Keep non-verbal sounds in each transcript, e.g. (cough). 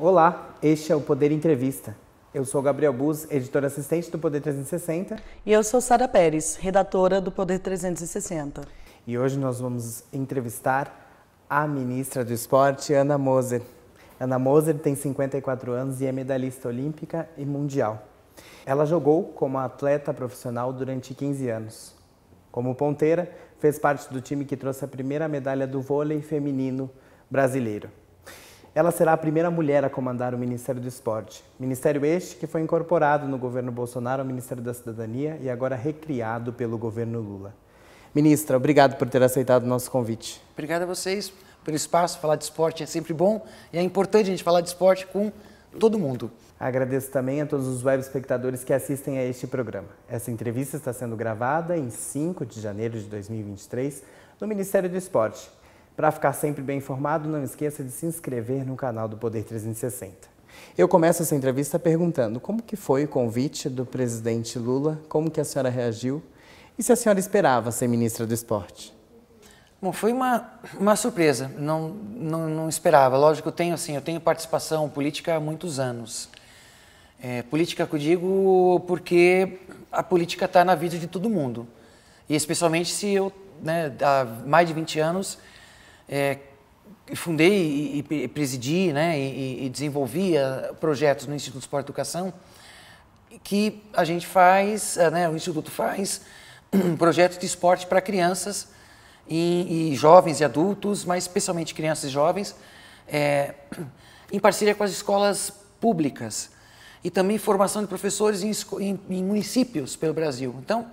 Olá, este é o Poder Entrevista. Eu sou Gabriel Buz, editor assistente do Poder 360. E eu sou Sara Pérez, redatora do Poder 360. E hoje nós vamos entrevistar a ministra do Esporte, Ana Moser. Ana Moser tem 54 anos e é medalhista olímpica e mundial. Ela jogou como atleta profissional durante 15 anos. Como ponteira, fez parte do time que trouxe a primeira medalha do vôlei feminino brasileiro. Ela será a primeira mulher a comandar o Ministério do Esporte. Ministério este que foi incorporado no governo Bolsonaro ao Ministério da Cidadania e agora recriado pelo governo Lula. Ministra, obrigado por ter aceitado o nosso convite. Obrigado a vocês pelo espaço. Falar de esporte é sempre bom e é importante a gente falar de esporte com todo mundo. Agradeço também a todos os web espectadores que assistem a este programa. Essa entrevista está sendo gravada em 5 de janeiro de 2023 no Ministério do Esporte. Para ficar sempre bem informado, não esqueça de se inscrever no canal do Poder 360. Eu começo essa entrevista perguntando como que foi o convite do presidente Lula, como que a senhora reagiu e se a senhora esperava ser ministra do esporte. Bom, foi uma, uma surpresa, não, não, não esperava. Lógico, eu tenho, assim, eu tenho participação política há muitos anos. É, política que eu digo porque a política está na vida de todo mundo. E especialmente se eu, né, há mais de 20 anos, é, fundei e, e, presidi né, e, e desenvolvia projetos no Instituto Esporte e Educação que a gente faz, é, né, o Instituto faz (clears throat) projetos de esporte para crianças e, e, jovens e adultos, mas especialmente crianças e jovens, é, (clears throat) em parceria com as escolas públicas e também formação de professores em, em, em municípios pelo Brasil. Então,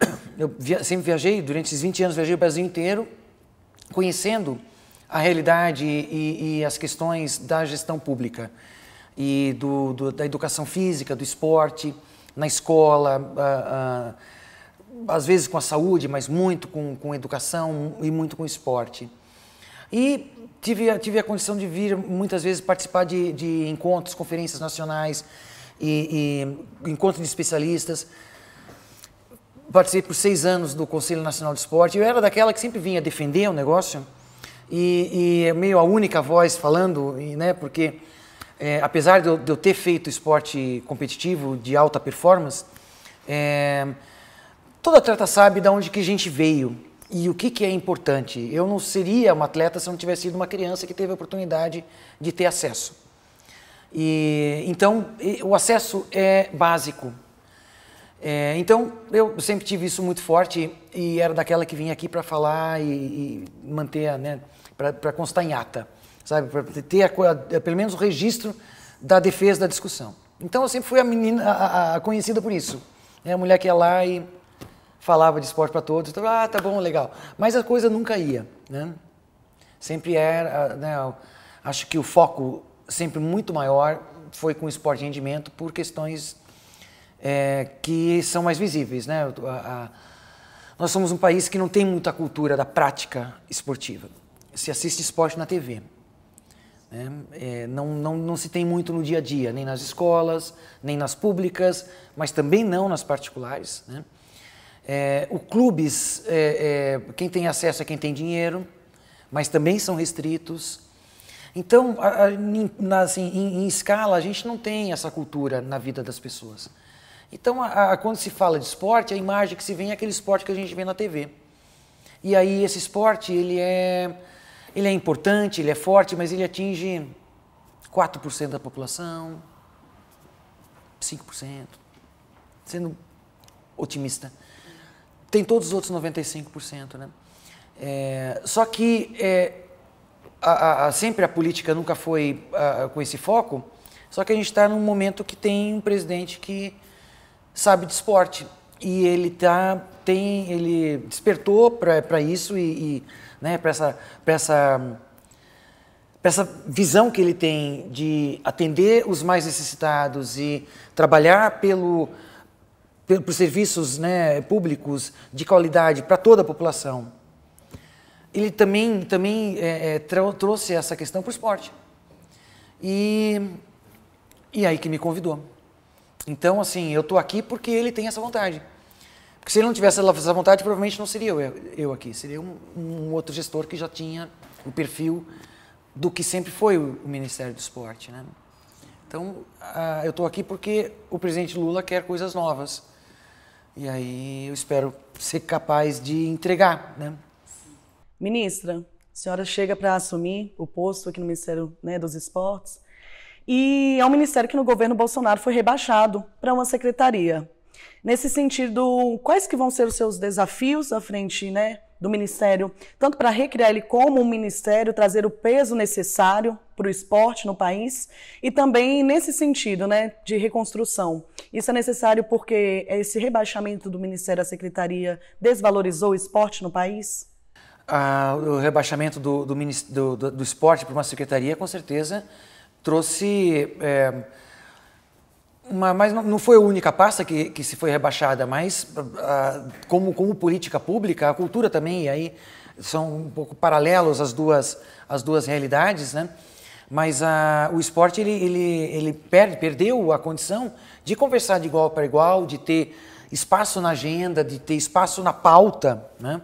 (clears throat) eu via, sempre viajei, durante esses 20 anos viajei o Brasil inteiro, conhecendo a realidade e, e as questões da gestão pública e do, do, da educação física, do esporte, na escola, às vezes com a saúde, mas muito com, com educação e muito com esporte. E tive, a, tive a condição de vir muitas vezes participar de, de encontros, conferências nacionais e, e encontros de especialistas participei por seis anos do Conselho Nacional de Esporte. Eu era daquela que sempre vinha defender o negócio e, e é meio a única voz falando, né? Porque é, apesar de eu, de eu, ter feito esporte competitivo de alta performance, é, toda atleta sabe de onde que a gente veio e o que, que é importante. Eu não seria uma atleta se não tivesse sido uma criança que teve a oportunidade de ter acesso. E, então, o acesso é básico é, então, eu sempre tive isso muito forte e era daquela que vinha aqui para falar e, e, manter, né, para constar em ata, sabe? Para ter a, pelo menos o registro da defesa da discussão. Então, eu sempre fui a menina a, a conhecida por isso. Né? A mulher que ia lá e falava de esporte para todos. Então, ah, tá bom, legal. Mas a coisa nunca ia, né? Sempre era, né, acho que o foco sempre muito maior foi com o esporte de rendimento por questões é, que são mais visíveis. Né? A, a, nós somos um país que não tem muita cultura da prática esportiva. Se assiste esporte na TV. Né? É, não, não, não se tem muito no dia a dia, nem nas escolas, nem nas públicas, mas também não nas particulares. Né? É, o clubes, é, é, quem tem acesso é quem tem dinheiro, mas também são restritos. Então, a, a, assim, em, em, escala, a gente não tem essa cultura na vida das pessoas. Então, a, a, quando se fala de esporte, a imagem que se vê é aquele esporte que a gente vê na TV. E aí esse esporte, ele é, ele é importante, ele é forte, mas ele atinge 4% da população, 5%, sendo otimista. Tem todos os outros 95%, né? É, só que é, a, a, sempre a política nunca foi com esse foco, só que a gente está num momento que tem um presidente que sabe de esporte e ele tá tem ele despertou para isso e, e né para essa para essa pra essa visão que ele tem de atender os mais necessitados e trabalhar pelo, pelo por serviços né, públicos de qualidade para toda a população. Ele também também é, é, trouxe essa questão para o esporte e e aí que me convidou. Então, assim, eu estou aqui porque ele tem essa vontade. Porque se ele não tivesse essa vontade, provavelmente não seria eu, eu aqui. Seria um, um outro gestor que já tinha o perfil do que sempre foi o, Ministério do Esporte. Né? Então, eu estou aqui porque o presidente Lula quer coisas novas. E aí eu espero ser capaz de entregar. Né? Ministra, a senhora chega para assumir o posto aqui no Ministério né, dos Esportes e é um ministério que no governo Bolsonaro foi rebaixado para uma secretaria. Nesse sentido, quais que vão ser os seus desafios à frente né, do Ministério, tanto para recriar ele como um Ministério, trazer o peso necessário para o esporte no país, e também nesse sentido né, de reconstrução. Isso é necessário porque esse rebaixamento do Ministério à Secretaria desvalorizou o esporte no país? Ah, o rebaixamento do, do, do, do esporte para uma secretaria, com certeza, trouxe. É, uma, mas não foi a única pasta que, que se foi rebaixada, mas como, como política pública, a cultura também, e aí são um pouco paralelos as duas, as duas realidades, né? Mas uh, o esporte ele, ele, ele perde, perdeu a condição de conversar de igual para igual, de ter espaço na agenda, de ter espaço na pauta, né?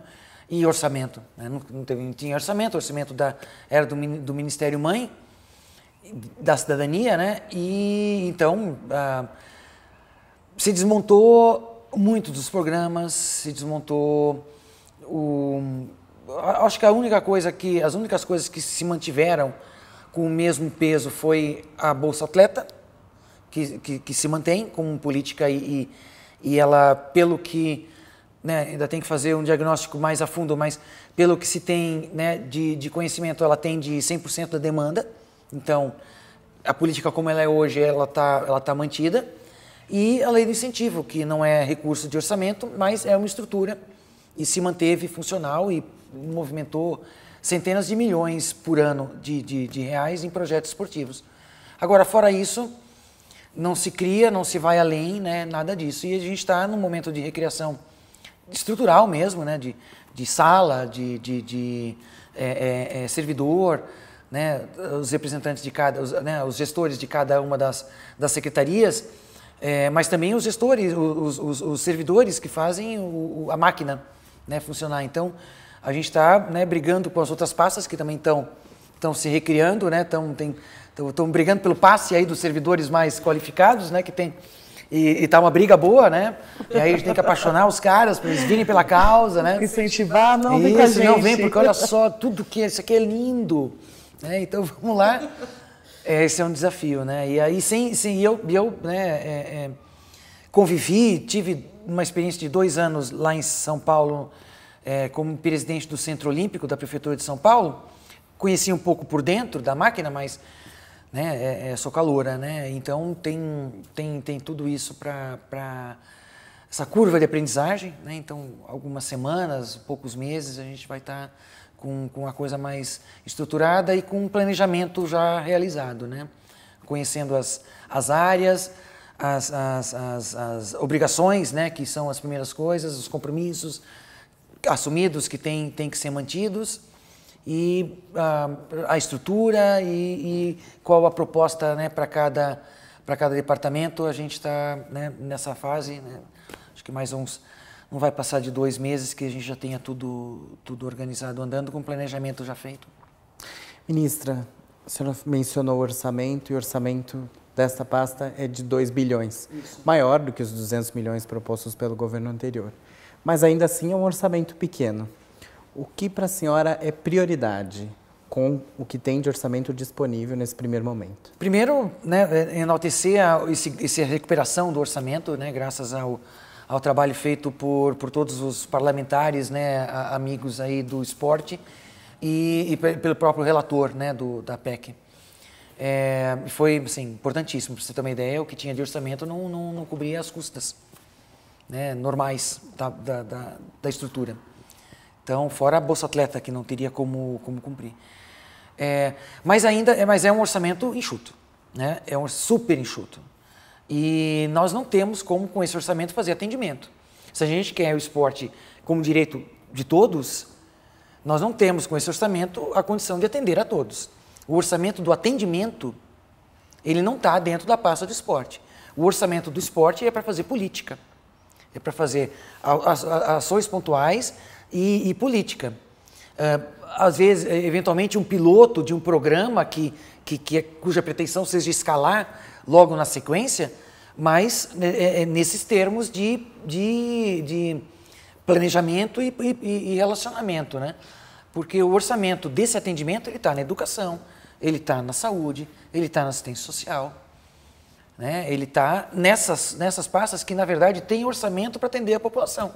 E orçamento. Né? Não, não, teve, não tinha orçamento, o orçamento da, era do, do Ministério Mãe, da cidadania, né? E então ah, se desmontou muito dos programas, se desmontou o acho que a única coisa que as únicas coisas que se mantiveram com o mesmo peso foi a bolsa atleta que, que, que se mantém como política e, e, e ela pelo que né, ainda tem que fazer um diagnóstico mais a fundo, mas pelo que se tem né, de, de conhecimento, ela tem de 100% da demanda. Então, a política como ela é hoje, ela está ela tá mantida. E a lei do incentivo, que não é recurso de orçamento, mas é uma estrutura e se manteve funcional e movimentou centenas de milhões por ano de, de, de reais em projetos esportivos. Agora, fora isso, não se cria, não se vai além, né, nada disso. E a gente está num momento de recriação estrutural mesmo, né, de, de sala, de, de, de é, é, é, servidor, né, os representantes de cada, os, né, os gestores de cada uma das, das secretarias, é, mas também os gestores, os, os, os servidores que fazem o, a máquina né, funcionar. Então, a gente está né, brigando com as outras pastas que também estão estão se recriando, né? Estão brigando pelo passe aí dos servidores mais qualificados, né? Que tem e, está uma briga boa, né? E aí a gente tem que apaixonar os caras para eles virem pela causa, né? Incentivar, não Isso, vem com a gente. não vem porque olha só tudo que isso aqui é lindo. Né? Então (laughs) vamos lá. É, esse é um desafio, né? E aí sem, sem eu, eu né, é, é, convivi, tive uma experiência de dois anos lá em São Paulo é, como presidente do Centro Olímpico da Prefeitura de São Paulo. Conheci um pouco por dentro da máquina, mas né, é, é, sou caloura, né? Então tem, tem, tem tudo isso para essa curva de aprendizagem, né? Então algumas semanas, poucos meses a gente vai estar tá com, com a coisa mais estruturada e com um planejamento já realizado, né? conhecendo as, as áreas, as, as, as, as obrigações, né? que são as primeiras coisas, os compromissos assumidos que têm tem que ser mantidos e uh, a estrutura e, e, qual a proposta né, para cada, cada departamento. A gente está né, nessa fase, né, acho que mais uns não vai passar de dois meses que a gente já tenha tudo, tudo organizado, andando com planejamento já feito. Ministra, a senhora mencionou o orçamento e o orçamento desta pasta é de 2 bilhões, Isso. maior do que os 200 milhões propostos pelo governo anterior. Mas ainda assim é um orçamento pequeno. O que para a senhora é prioridade com o que tem de orçamento disponível nesse primeiro momento? Primeiro, né, é enaltecer a, esse, essa recuperação do orçamento, né, graças ao ao trabalho feito por, por todos os parlamentares, né, amigos aí do esporte e, e pelo próprio relator, né, do, da PEC. É, foi, assim, importantíssimo, para você ter uma ideia, o que tinha de orçamento não, não, não cobria as custas né, normais da, da, da, da, estrutura. Então, fora a Bolsa Atleta, que não teria como, como cumprir. É, mas ainda, é, mas é um orçamento enxuto, né? é um super enxuto. E nós não temos como, com esse orçamento, fazer atendimento. Se a gente quer o esporte como direito de todos, nós não temos, com esse orçamento, a condição de atender a todos. O orçamento do atendimento, ele não está dentro da pasta do esporte. O orçamento do esporte é para fazer política. É para fazer ações pontuais e, e política. Uh, às vezes, eventualmente, um piloto de um programa que, que, que é, cuja pretensão seja escalar logo na sequência, mas né, é, é, nesses termos de, de, de planejamento e, e, e, relacionamento, né? Porque o orçamento desse atendimento ele está na educação, ele está na saúde, ele está na assistência social, né? Ele está nessas nessas pastas que na verdade tem orçamento para atender a população.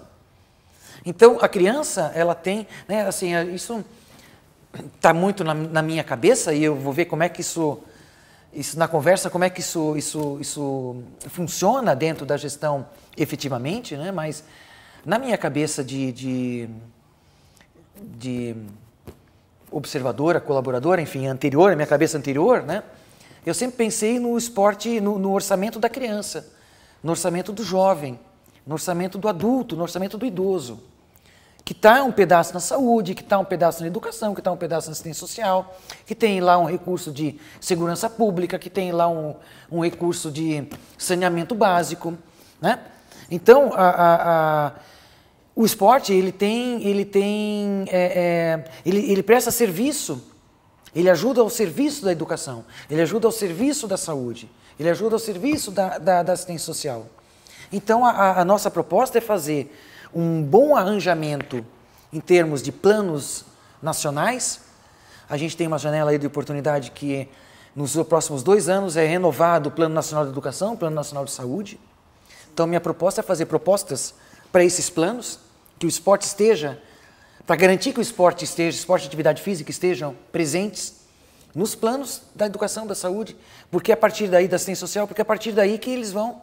Então a criança ela tem, né? Assim isso está muito na, na minha cabeça e eu vou ver como é que isso isso na conversa como é que isso, isso, isso funciona dentro da gestão efetivamente, né? mas na minha cabeça de, de, de observadora, colaboradora, enfim, anterior, a minha cabeça anterior, né? eu sempre pensei no esporte, no, no orçamento da criança, no orçamento do jovem, no orçamento do adulto, no orçamento do idoso que está um pedaço na saúde, que está um pedaço na educação, que está um pedaço na assistência social, que tem lá um recurso de segurança pública, que tem lá um, um recurso de saneamento básico, né? Então, a, a, a, o esporte ele tem, ele tem, é, é, ele, ele presta serviço, ele ajuda ao serviço da educação, ele ajuda ao serviço da saúde, ele ajuda ao serviço da, da, da assistência social. Então, a, a nossa proposta é fazer um bom arranjamento em termos de planos nacionais. A gente tem uma janela de oportunidade que nos próximos dois anos é renovado o Plano Nacional de Educação, o Plano Nacional de Saúde. Então, minha proposta é fazer propostas para esses planos, que o esporte esteja, para garantir que o esporte esteja, esporte e atividade física estejam presentes nos planos da educação, da saúde, porque é a partir daí da assistência social, porque é a partir daí que eles vão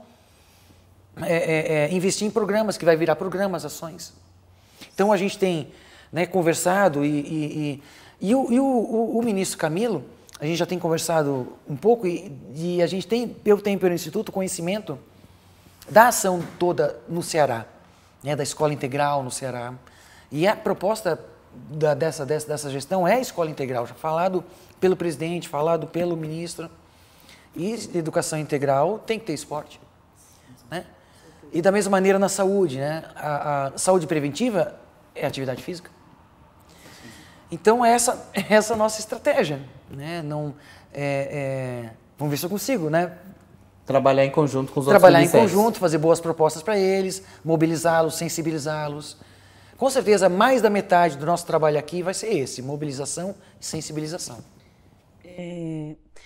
é, é, é, investir em programas, que vai virar programas, ações. Então a gente tem né, conversado e, e, e, e, o, e o, o, o, ministro Camilo, a gente já tem conversado um pouco e, a gente tem, eu tenho pelo Instituto conhecimento da ação toda no Ceará, né, da escola integral no Ceará. E a proposta da, dessa, dessa, dessa gestão é a escola integral, já falado pelo presidente, falado pelo ministro. E educação integral tem que ter esporte. Né? E da mesma maneira na saúde, né? A, a saúde preventiva é atividade física. Então essa (laughs) essa é a nossa estratégia, né? Não é, é, vamos ver se eu consigo, né? Trabalhar em conjunto com os Trabalhar outros Trabalhar em conjunto, fazer boas propostas para eles, mobilizá-los, sensibilizá-los. Com certeza, mais da metade do nosso trabalho aqui vai ser esse, mobilização e sensibilização. É, a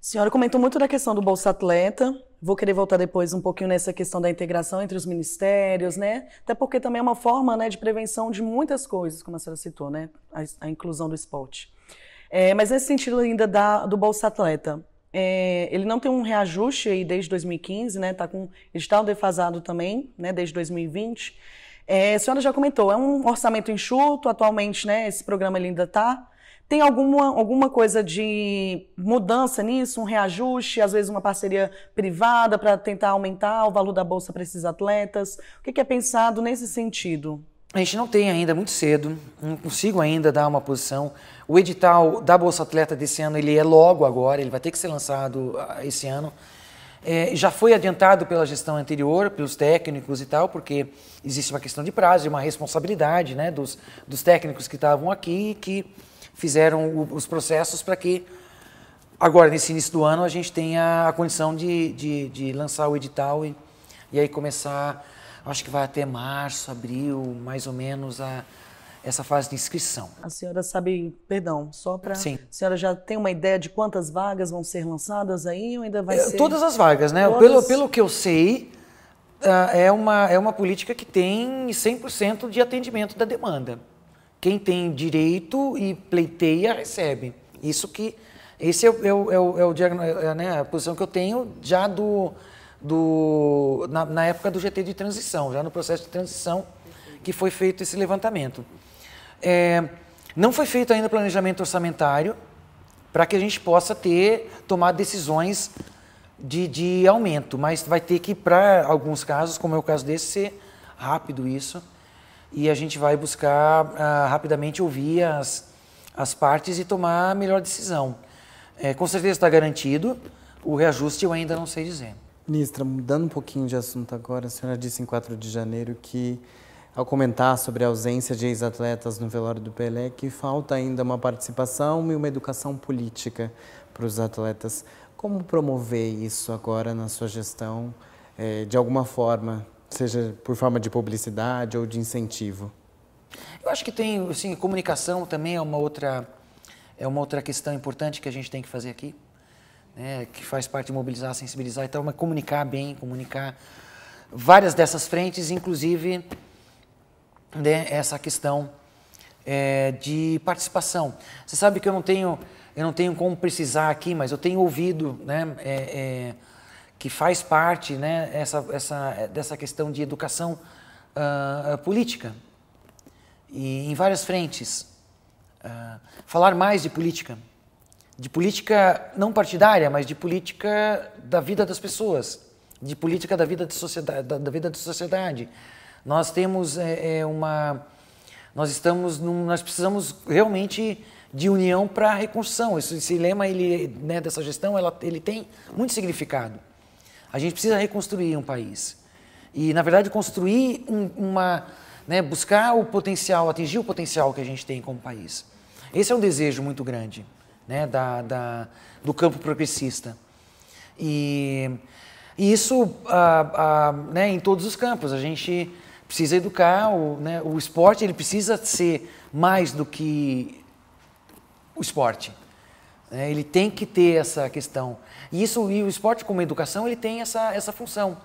senhora comentou muito da questão do Bolsa Atleta, Vou querer voltar depois um pouquinho nessa questão da integração entre os ministérios, né? Até porque também é uma forma né, de prevenção de muitas coisas, como a senhora citou, né? A, a inclusão do esporte. É, mas nesse sentido ainda da, do Bolsa Atleta, é, ele não tem um reajuste aí desde 2015, né? Está com edital defasado também, né? Desde 2020. É, a senhora já comentou, é um orçamento enxuto, atualmente, né? Esse programa ainda está tem alguma, alguma coisa de mudança nisso, um reajuste, às vezes uma parceria privada para tentar aumentar o valor da bolsa para esses atletas? O que é pensado nesse sentido? A gente não tem ainda, muito cedo, não consigo ainda dar uma posição. O edital da Bolsa Atleta desse ano ele é logo agora, ele vai ter que ser lançado ah, esse ano. É, já foi adiantado pela gestão anterior, pelos técnicos e tal, porque existe uma questão de prazo e uma responsabilidade né, dos, dos técnicos que estavam aqui que fizeram os processos para que agora, nesse início do ano, a gente tenha a condição de, de, de lançar o edital e, e aí começar, acho que vai até março, abril, mais ou menos, a, essa fase de inscrição. A senhora sabe, perdão, só para. Sim. A senhora já tem uma ideia de quantas vagas vão ser lançadas aí ou ainda vai é, ser. Todas as vagas, né? Todas... Pelo, pelo que eu sei, uh, é, uma, é uma política que tem 100% de atendimento da demanda. Quem tem direito e pleiteia, recebe. Isso que. Esse é, o, é, é, o, é, o, é né, a posição que eu tenho já do, do, na, na, época do GT de transição, já no processo de transição que foi feito esse levantamento. É, não foi feito ainda planejamento orçamentário para que a gente possa ter, tomar decisões de, de aumento, mas vai ter que, para alguns casos, como é o caso desse, ser rápido isso e a gente vai buscar uh, rapidamente ouvir as, as partes e tomar a melhor decisão. É, com certeza está garantido, o reajuste eu ainda não sei dizer. Ministra, mudando um pouquinho de assunto agora, a senhora disse em 4 de janeiro que ao comentar sobre a ausência de ex-atletas no velório do Pelé, que falta ainda uma participação e uma educação política para os atletas. Como promover isso agora na sua gestão, é, de alguma forma, seja por forma de publicidade ou de incentivo? Eu acho que tem, assim, comunicação também é uma outra é uma outra questão importante que a gente tem que fazer aqui, né, que faz parte de mobilizar, sensibilizar, então, mas comunicar bem, comunicar várias dessas frentes, inclusive né, essa questão é, de participação. Você sabe que eu não tenho eu não tenho como precisar aqui, mas eu tenho ouvido, né, é, é, que faz parte, né, essa, essa, dessa questão de educação uh, política e em várias frentes. Uh, falar mais de política, de política não partidária, mas de política da vida das pessoas, de política da vida de sociedade, da, da vida da sociedade. Nós temos é, é, uma, nós estamos, num, nós precisamos realmente de união para a reconstrução. Esse, esse lema ele, né, dessa gestão, ela, ele tem muito significado. A gente precisa reconstruir um país e, na verdade, construir um, uma, né, buscar o potencial, atingir o potencial que a gente tem como país. Esse é um desejo muito grande né, da, da do campo progressista. E, e isso ah, ah, né, em todos os campos. A gente precisa educar, o, né, o esporte ele precisa ser mais do que o esporte. Né? Ele tem que ter essa questão. E, isso, e o esporte como educação ele tem essa, essa função.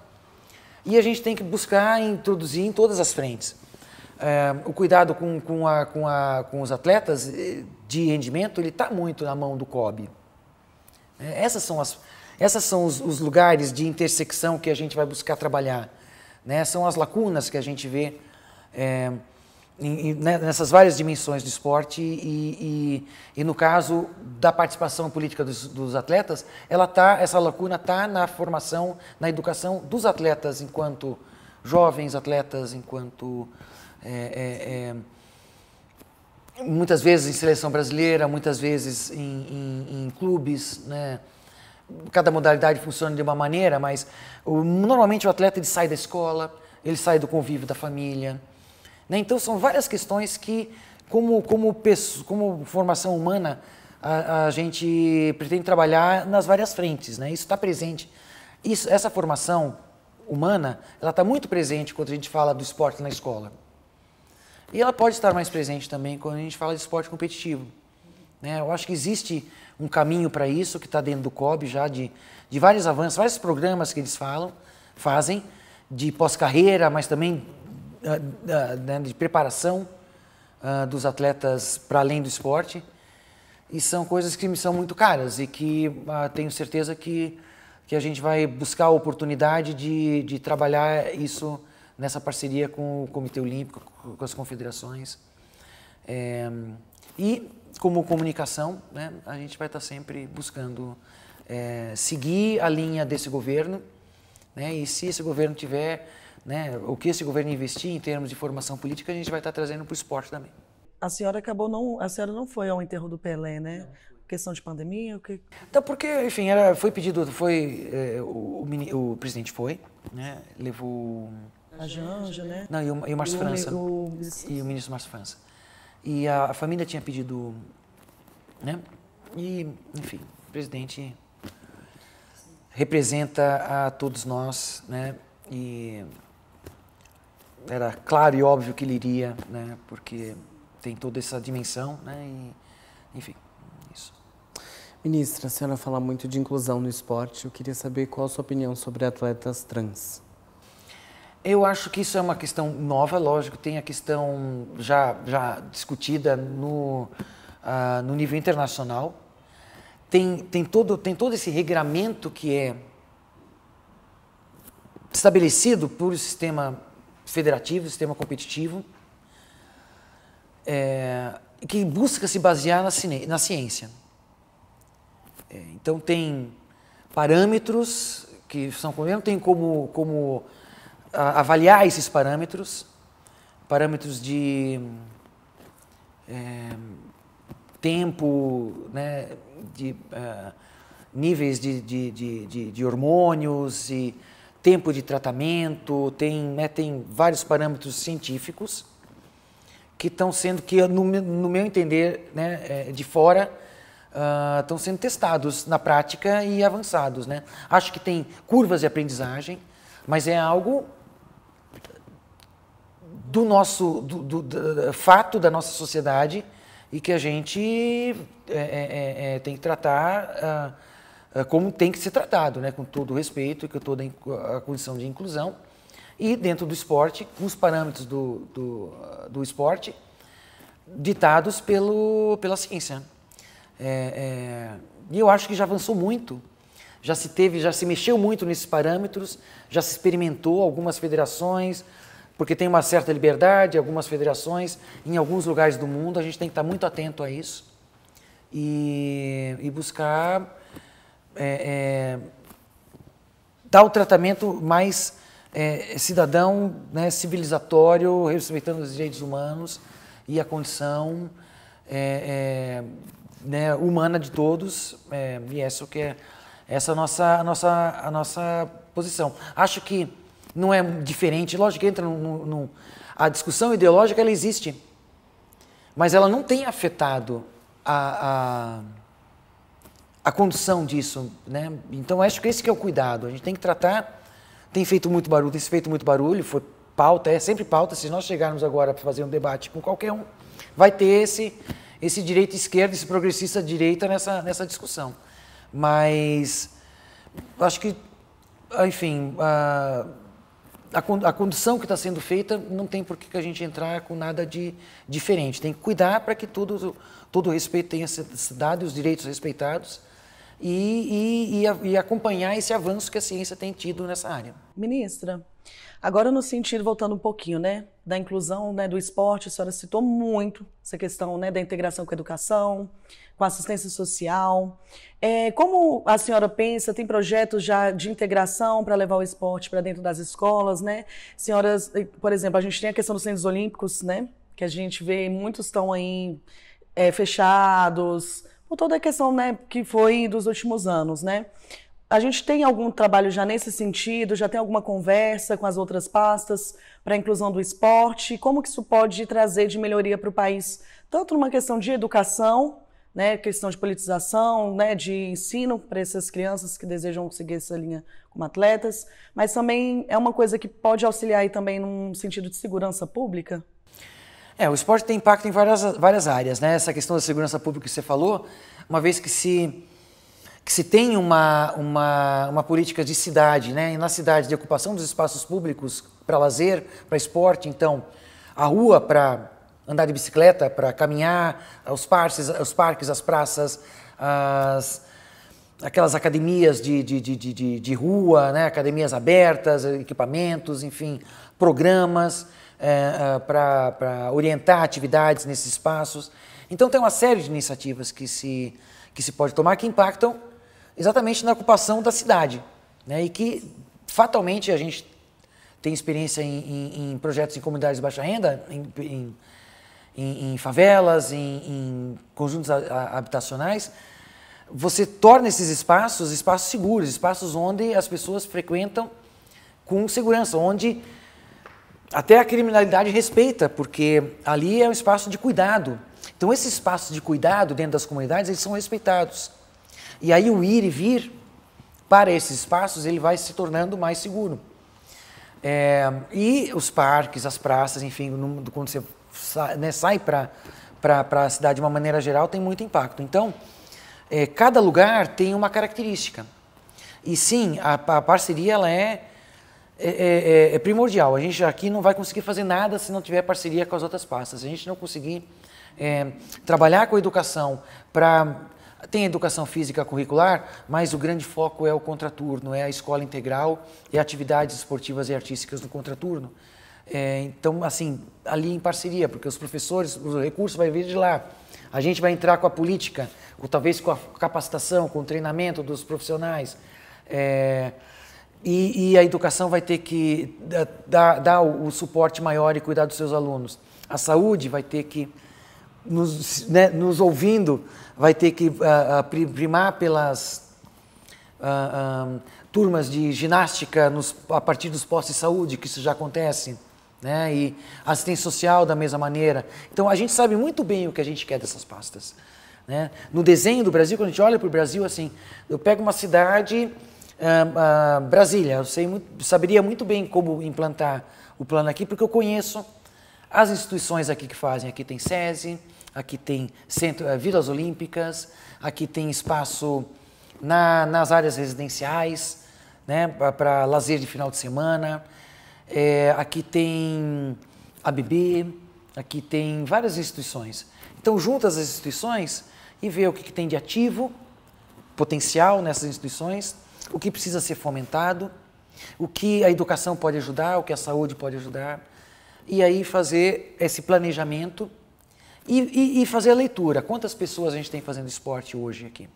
E a gente tem que buscar introduzir em todas as frentes. É, o cuidado com, com, a, com, a, com os atletas eh, de rendimento ele está muito na mão do COB. É, essas são, as, essas são os, os, lugares de intersecção que a gente vai buscar trabalhar. Né? São as lacunas que a gente vê. Em, né, nessas várias dimensões do esporte e, e, e, no caso da participação política dos, dos, atletas, ela tá, essa lacuna está na formação, na educação dos atletas enquanto jovens atletas, enquanto é, é, é muitas vezes em seleção brasileira, muitas vezes em, em, em clubes, né? Cada modalidade funciona de uma maneira, mas o, normalmente o atleta ele sai da escola, ele sai do convívio da família, né? Então, são várias questões que, como, como, como formação humana, a, a, gente pretende trabalhar nas várias frentes. Né? Isso está presente. Isso, essa formação humana, ela está muito presente quando a gente fala do esporte na escola. E ela pode estar mais presente também quando a gente fala de esporte competitivo. Né? Eu acho que existe um caminho para isso que está dentro do COB já de, de vários avanços, vários programas que eles falam, fazem de pós-carreira, mas também de preparação uh, dos atletas para além do esporte. E são coisas que me são muito caras e que uh, tenho certeza que, que a gente vai buscar a oportunidade de, de trabalhar isso nessa parceria com o Comitê Olímpico, com as confederações. É, e como comunicação, né, a gente vai estar sempre buscando é, seguir a linha desse governo, né, e se esse governo tiver né, o que esse governo investir em termos de formação política, a gente vai estar trazendo para o esporte também. A senhora acabou não, a senhora não foi ao enterro do Pelé, né? Não. Questão de pandemia, o que? Então, porque, enfim, era, foi pedido, foi é, o, o, o, presidente foi, né? Levou a Janja, né? Não, e o, e o Márcio França. O, e o ministro Márcio França. E a, a, família tinha pedido, né? E, enfim, o presidente representa a todos nós, né? E era claro e óbvio que ele iria, né? Porque tem toda essa dimensão, né? E, enfim, isso. Ministra, a senhora fala muito de inclusão no esporte. Eu queria saber qual a sua opinião sobre atletas trans. Eu acho que isso é uma questão nova, lógico, tem a questão já, já discutida no, uh, no nível internacional. Tem, tem, todo, tem todo esse regramento que é estabelecido por sistema federativo, sistema competitivo, é, que busca se basear na, na ciência. É, então tem parâmetros que são não tem como, como a, avaliar esses parâmetros, parâmetros de é, tempo, né, de uh, níveis de, de, de, de, hormônios e tempo de tratamento, tem, né, tem vários parâmetros científicos que estão sendo, que no, no meu entender, né, é, de fora, estão uh, sendo testados na prática e avançados. Né? Acho que tem curvas de aprendizagem, mas é algo do nosso do, do, do, fato da nossa sociedade e que a gente é, é, é, é tem que tratar uh, como tem que ser tratado, né? com todo o respeito com toda a condição de inclusão. E dentro do esporte, com os parâmetros do, do, do esporte ditados pelo, pela ciência. É, é, e eu acho que já avançou muito, já se teve, já se mexeu muito nesses parâmetros, já se experimentou algumas federações, porque tem uma certa liberdade, algumas federações, em alguns lugares do mundo, a gente tem que estar muito atento a isso e, e buscar é, é, dar o tratamento mais é, cidadão, né, civilizatório, respeitando os direitos humanos e a condição é, é, né, humana de todos, é, e essa que é essa nossa, a nossa, a nossa posição. Acho que não é diferente, lógico que entra no, no, a discussão ideológica ela existe, mas ela não tem afetado a, a, a condução disso, né? Então acho que esse que é o cuidado. A gente tem que tratar. Tem feito muito barulho, tem feito muito barulho, foi pauta, é sempre pauta. Se nós chegarmos agora para fazer um debate com qualquer um, vai ter esse esse direita esquerda, esse progressista direita nessa, nessa discussão. Mas acho que, enfim, a, a, condução que está sendo feita não tem por que a gente entrar com nada de diferente. Tem que cuidar para que tudo, todo respeito tenha sido dado e os direitos respeitados e, e, e, acompanhar esse avanço que a ciência tem tido nessa área. Ministra, agora no sentido, voltando um pouquinho, né, da inclusão né, do esporte, a senhora citou muito essa questão né, da integração com a educação, com a assistência social. É, como a senhora pensa, tem projetos já de integração para levar o esporte para dentro das escolas, né? Senhoras, por exemplo, a gente tem a questão dos centros olímpicos, né? Que a gente vê muitos estão aí é, fechados, por toda a questão né, que foi dos últimos anos, né? A gente tem algum trabalho já nesse sentido? Já tem alguma conversa com as outras pastas para a inclusão do esporte? Como que isso pode trazer de melhoria para o país, tanto numa questão de educação, né, questão de politização, né, de ensino para essas crianças que desejam seguir essa linha como atletas, mas também é uma coisa que pode auxiliar aí também num sentido de segurança pública? É, o esporte tem impacto em várias, várias áreas, né? Essa questão da segurança pública que você falou, uma vez que se, que se tem uma, uma, uma política de cidade, né? E na cidade, de ocupação dos espaços públicos para lazer, para esporte, então, a rua para andar de bicicleta, para caminhar, os parques, os parques, as praças, as, aquelas academias de, de, de, de, de rua, né? academias abertas, equipamentos, enfim, programas é, é para orientar atividades nesses espaços. Então tem uma série de iniciativas que se, que se pode tomar que impactam exatamente na ocupação da cidade né? e que fatalmente a gente tem experiência em, em, em projetos em comunidades de baixa renda, em, em favelas, em conjuntos habitacionais, você torna esses espaços espaços seguros, espaços onde as pessoas frequentam com segurança, onde até a criminalidade respeita, porque ali é um espaço de cuidado. Então, esses espaços de cuidado dentro das comunidades, eles são respeitados. E aí o ir e vir para esses espaços, ele vai se tornando mais seguro. É, e os parques, as praças, enfim, quando você sai, né, sai para a cidade de uma maneira geral, tem muito impacto. Então, é, cada lugar tem uma característica. E sim, a, a parceria ela é, é, é, é, primordial. A gente aqui não vai conseguir fazer nada se não tiver parceria com as outras pastas. Se a gente não conseguir é, trabalhar com a educação para tem educação física curricular, mas o grande foco é o contraturno, é a escola integral e atividades esportivas e artísticas no contraturno. É, então, assim, ali em parceria, porque os professores, os recursos vai vir de lá. A gente vai entrar com a política, ou talvez com a capacitação, com o treinamento dos profissionais. É, e, e, a educação vai ter que dar, dar o, o, suporte maior e cuidar dos seus alunos. A saúde vai ter que, nos, né, nos ouvindo, vai ter que uh, primar pelas, uh, turmas de ginástica nos, a partir dos postos de saúde, que isso já acontece, né? e assistência social da mesma maneira. Então a gente sabe muito bem o que a gente quer dessas pastas. Né? No desenho do Brasil, quando a gente olha para o Brasil, assim, eu pego uma cidade, uh, uh, Brasília, eu sei muito, saberia muito bem como implantar o plano aqui, porque eu conheço as instituições aqui que fazem. Aqui tem SESI, aqui tem centro, uh, Vilas Olímpicas, aqui tem espaço na, nas áreas residenciais, né, para lazer de final de semana. É, aqui tem a BB, aqui tem várias instituições. Então, juntas as instituições, e ver o que, que tem de ativo, potencial nessas instituições, o que precisa ser fomentado, o que a educação pode ajudar, o que a saúde pode ajudar, e aí fazer esse planejamento e, e, e fazer a leitura. Quantas pessoas a gente tem fazendo esporte hoje aqui?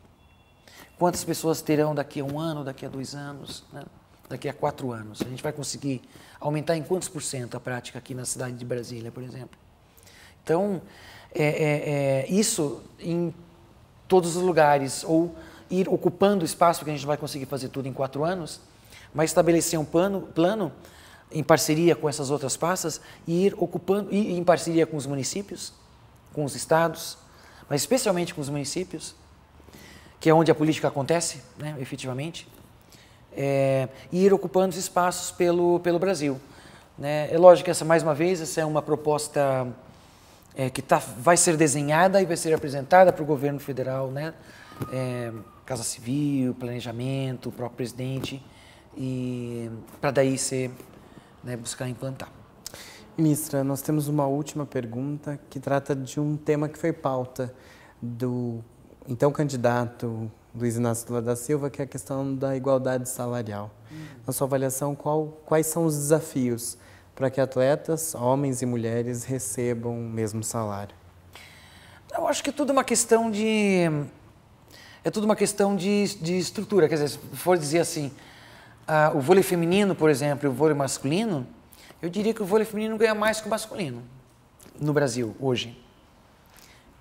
Quantas pessoas terão daqui a um ano, daqui a dois anos, né? daqui a quatro anos? A gente vai conseguir aumentar em quantos por cento a prática aqui na cidade de Brasília, por exemplo? Então, é, é, é, isso em todos os lugares, ou ir ocupando espaço, porque a gente não vai conseguir fazer tudo em quatro anos, mas estabelecer um plano, plano em parceria com essas outras pastas e ir ocupando, e em parceria com os municípios, com os estados, mas especialmente com os municípios, que é onde a política acontece, né, efetivamente, é, e ir ocupando os espaços pelo, pelo Brasil. Né? É lógico que essa, mais uma vez, essa é uma proposta é, que tá, vai ser desenhada e vai ser apresentada para o governo federal, né? É, Casa Civil, planejamento, o próprio presidente, e para daí ser, né, buscar implantar. Ministra, nós temos uma última pergunta que trata de um tema que foi pauta do então candidato Luiz Inácio Lula da Silva, que é a questão da igualdade salarial. Uhum. Na sua avaliação, qual, quais são os desafios para que atletas, homens e mulheres, recebam o mesmo salário? Eu acho que tudo é uma questão de. É tudo uma questão de, de estrutura. Quer dizer, se for dizer assim, uh, o vôlei feminino, por exemplo, e o vôlei masculino, eu diria que o vôlei feminino ganha mais que o masculino no Brasil hoje.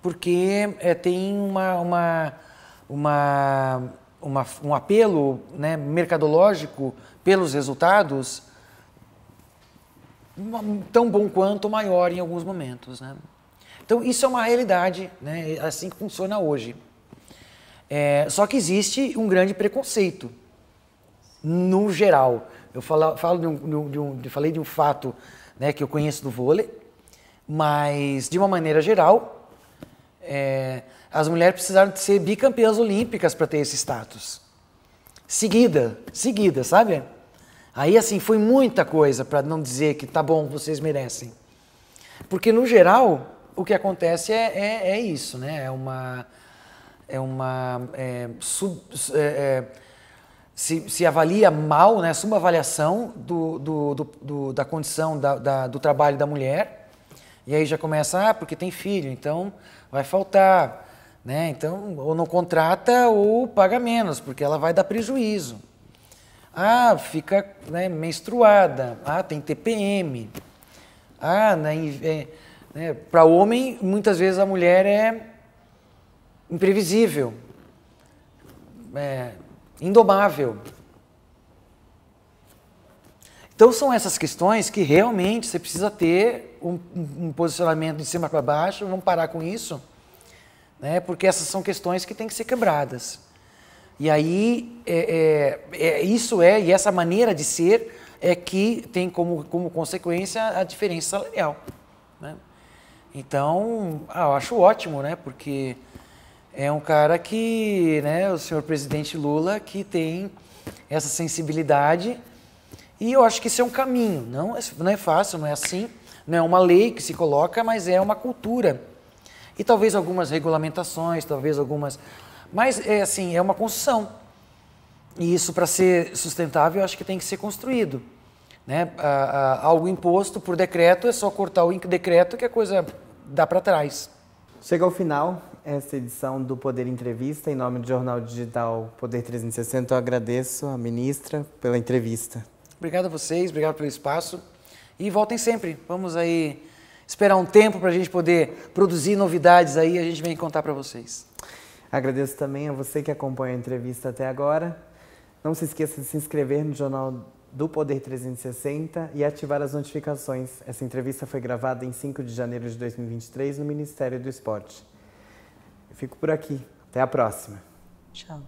Porque é, tem uma, uma, uma, uma, um apelo né, mercadológico pelos resultados tão bom quanto maior em alguns momentos. Né? Então, isso é uma realidade, né? é assim que funciona hoje. É, só que existe um grande preconceito, no geral. Eu falo, falo de um, de um, de falei de um fato né, que eu conheço do vôlei, mas, de uma maneira geral, é, as mulheres precisaram de ser bicampeãs olímpicas para ter esse status. Seguida, seguida, sabe? Aí, assim, foi muita coisa para não dizer que tá bom, vocês merecem. Porque, no geral, o que acontece é, é, é isso, né? É uma. É uma. É, sub, é, é, se, se, avalia mal, né? Subavaliação do, do, do, do da condição da, da, do trabalho da mulher. E aí já começa, ah, porque tem filho, então vai faltar. Né? Então, ou não contrata ou paga menos, porque ela vai dar prejuízo. Ah, fica né, menstruada. Ah, tem TPM. Ah, né, é, né, para homem, muitas vezes a mulher é imprevisível, é, indomável. Então são essas questões que realmente você precisa ter um, um posicionamento de cima para baixo, vamos parar com isso, né, porque essas são questões que têm que ser quebradas. E aí, é, é, é, isso é, e essa maneira de ser é que tem como, como consequência a diferença salarial. Né? Então, ah, eu acho ótimo, né? Porque é um cara que, né, o senhor presidente Lula, que tem essa sensibilidade e eu acho que isso é um caminho. Não, é, não é fácil, não é assim, não é uma lei que se coloca, mas é uma cultura. E talvez algumas regulamentações, talvez algumas mas, é assim, é uma construção. E isso, para ser sustentável, eu acho que tem que ser construído. Né? algo imposto por decreto é só cortar o decreto que a coisa dá para trás. Chega ao final essa edição do Poder Entrevista. Em nome do Jornal Digital Poder 360, eu agradeço a ministra pela entrevista. Obrigado a vocês, obrigado pelo espaço. E voltem sempre. Vamos aí esperar um tempo para a gente poder produzir novidades aí. A gente vem contar para vocês. Agradeço também a você que acompanha a entrevista até agora. Não se esqueça de se inscrever no Jornal do Poder 360 e ativar as notificações. Essa entrevista foi gravada em 5 de janeiro de 2023 no Ministério do Esporte. Fico por aqui. Até a próxima. Tchau.